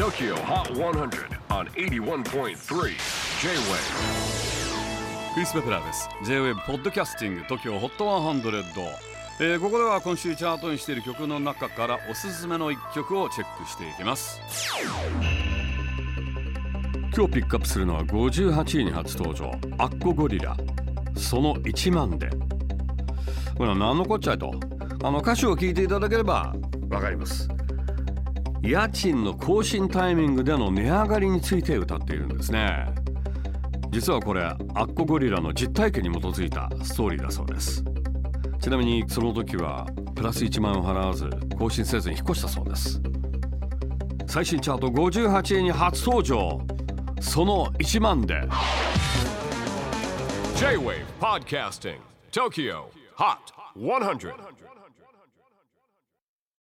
TOKYO HOT 100 on 81.3 J-WAVE クリス・ベプラーです。J-WAVE ポッドキャスティング TOKYO HOT 100、えーここでは今週チャートにしている曲の中からおすすめの一曲をチェックしていきます。今日ピックアップするのは58位に初登場。アッコゴリラ。その1万で。これは何のこっちゃいと。あの歌詞を聞いていただければわかります家賃の更新タイミングでの値上がりについて歌っているんですね。実はこれアッコゴリラの実体験に基づいたストーリーだそうです。ちなみにその時はプラス1万円を払わず更新せずに引っ越したそうです。最新チャート58位に初登場。その1万で。J-WAVE PODCASTING TOKYO HOT 100